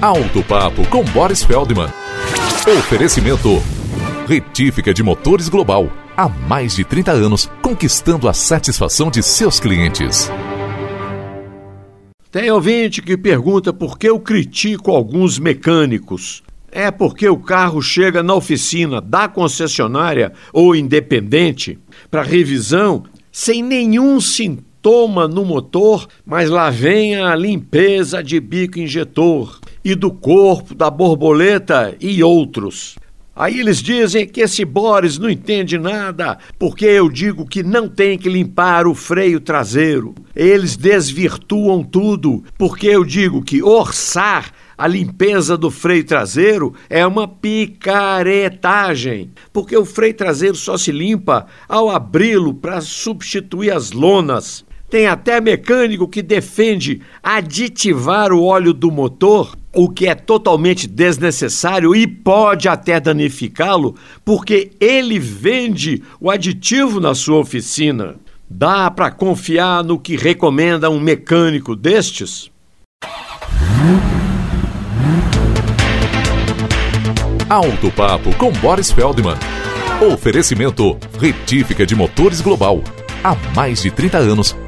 Alto Papo com Boris Feldman. Oferecimento. Retífica de Motores Global. Há mais de 30 anos, conquistando a satisfação de seus clientes. Tem ouvinte que pergunta por que eu critico alguns mecânicos. É porque o carro chega na oficina da concessionária ou independente para revisão sem nenhum sintoma no motor, mas lá vem a limpeza de bico injetor e do corpo da borboleta e outros. Aí eles dizem que esse Boris não entende nada, porque eu digo que não tem que limpar o freio traseiro. Eles desvirtuam tudo, porque eu digo que orçar a limpeza do freio traseiro é uma picaretagem, porque o freio traseiro só se limpa ao abri-lo para substituir as lonas. Tem até mecânico que defende aditivar o óleo do motor, o que é totalmente desnecessário e pode até danificá-lo, porque ele vende o aditivo na sua oficina. Dá para confiar no que recomenda um mecânico destes? Alto Papo com Boris Feldman. Oferecimento Retífica de Motores Global há mais de 30 anos,